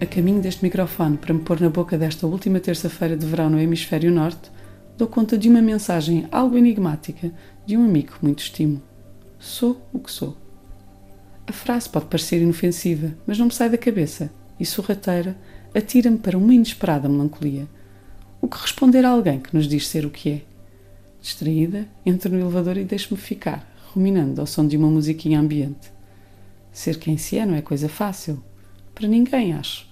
A caminho deste microfone para me pôr na boca desta última terça-feira de verão no Hemisfério Norte, dou conta de uma mensagem algo enigmática de um amigo que muito estimo. Sou o que sou. A frase pode parecer inofensiva, mas não me sai da cabeça e sorrateira atira-me para uma inesperada melancolia. O que responder a alguém que nos diz ser o que é? Distraída, entro no elevador e deixo-me ficar, ruminando ao som de uma musiquinha ambiente. Ser quem se é não é coisa fácil. Para ninguém, acho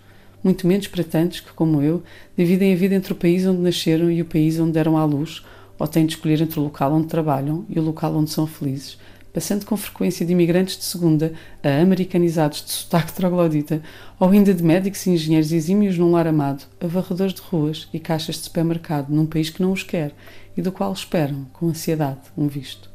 muito menos para tantos que, como eu, dividem a vida entre o país onde nasceram e o país onde deram à luz, ou têm de escolher entre o local onde trabalham e o local onde são felizes, passando com frequência de imigrantes de segunda a americanizados de sotaque troglodita, ou ainda de médicos e engenheiros exímios num lar amado, a varredores de ruas e caixas de supermercado num país que não os quer e do qual esperam, com ansiedade, um visto.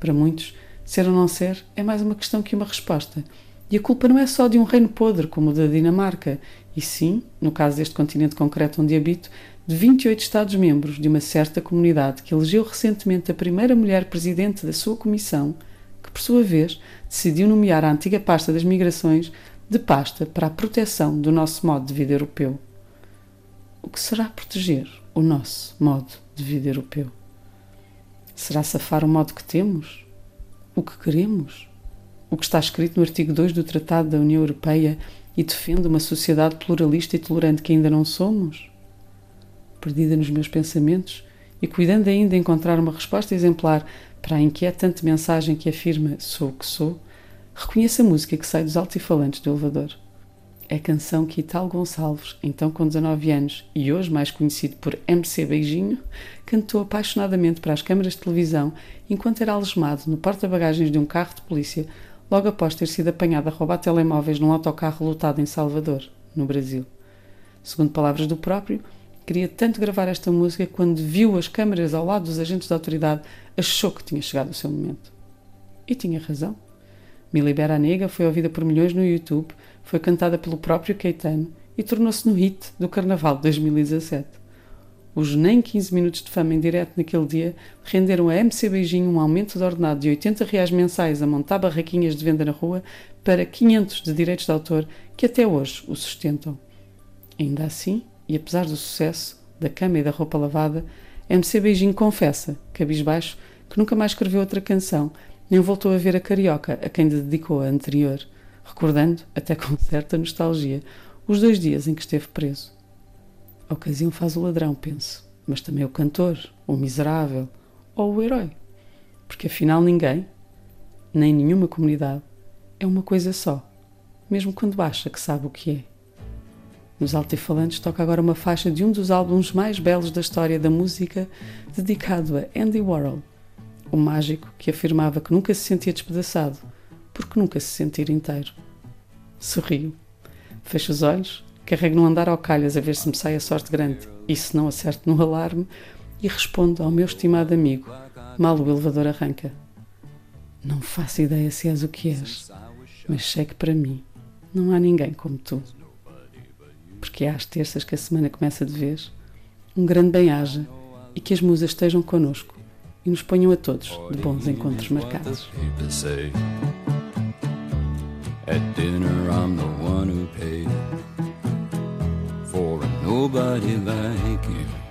Para muitos, ser ou não ser é mais uma questão que uma resposta, e a culpa não é só de um reino podre como o da Dinamarca, e sim, no caso deste continente concreto onde habito, de 28 Estados-membros de uma certa comunidade que elegeu recentemente a primeira mulher presidente da sua comissão, que por sua vez decidiu nomear a antiga pasta das migrações de pasta para a proteção do nosso modo de vida europeu. O que será proteger o nosso modo de vida europeu? Será safar o modo que temos? O que queremos? O que está escrito no artigo 2 do Tratado da União Europeia e defende uma sociedade pluralista e tolerante que ainda não somos? Perdida nos meus pensamentos e cuidando ainda de encontrar uma resposta exemplar para a inquietante mensagem que afirma sou o que sou, reconheço a música que sai dos altifalantes do elevador. É a canção que Ital Gonçalves, então com 19 anos e hoje mais conhecido por MC Beijinho, cantou apaixonadamente para as câmaras de televisão enquanto era algemado no porta-bagagens de um carro de polícia logo após ter sido apanhado a roubar telemóveis num autocarro lotado em Salvador, no Brasil. Segundo palavras do próprio, queria tanto gravar esta música que quando viu as câmaras ao lado dos agentes da autoridade, achou que tinha chegado o seu momento. E tinha razão. Me Libera Nega foi ouvida por milhões no YouTube, foi cantada pelo próprio Caetano e tornou-se no hit do Carnaval de 2017. Os nem 15 minutos de fama em direto naquele dia renderam a MC Beijinho um aumento de ordenado de 80 reais mensais a montar barraquinhas de venda na rua para 500 de direitos de autor que até hoje o sustentam. Ainda assim, e apesar do sucesso, da cama e da roupa lavada, MC Beijinho confessa, cabisbaixo, que nunca mais escreveu outra canção, nem voltou a ver a carioca a quem dedicou a anterior, recordando, até com certa nostalgia, os dois dias em que esteve preso. A ocasião faz o ladrão, penso, mas também o cantor, o miserável ou o herói. Porque afinal ninguém, nem nenhuma comunidade, é uma coisa só, mesmo quando acha que sabe o que é. Nos Altifalantes toca agora uma faixa de um dos álbuns mais belos da história da música, dedicado a Andy Warhol, o mágico que afirmava que nunca se sentia despedaçado, porque nunca se sentir inteiro. Sorrio, fecho os olhos Carrego no andar ao calhas a ver se me sai a sorte grande e se não acerto no alarme e respondo ao meu estimado amigo, mal o elevador arranca. Não faço ideia se és o que és, mas sei que para mim não há ninguém como tu. Porque há as terças que a semana começa de vez, um grande bem-aja e que as musas estejam connosco e nos ponham a todos de bons encontros marcados. At dinner I'm the one who. Nobody like you.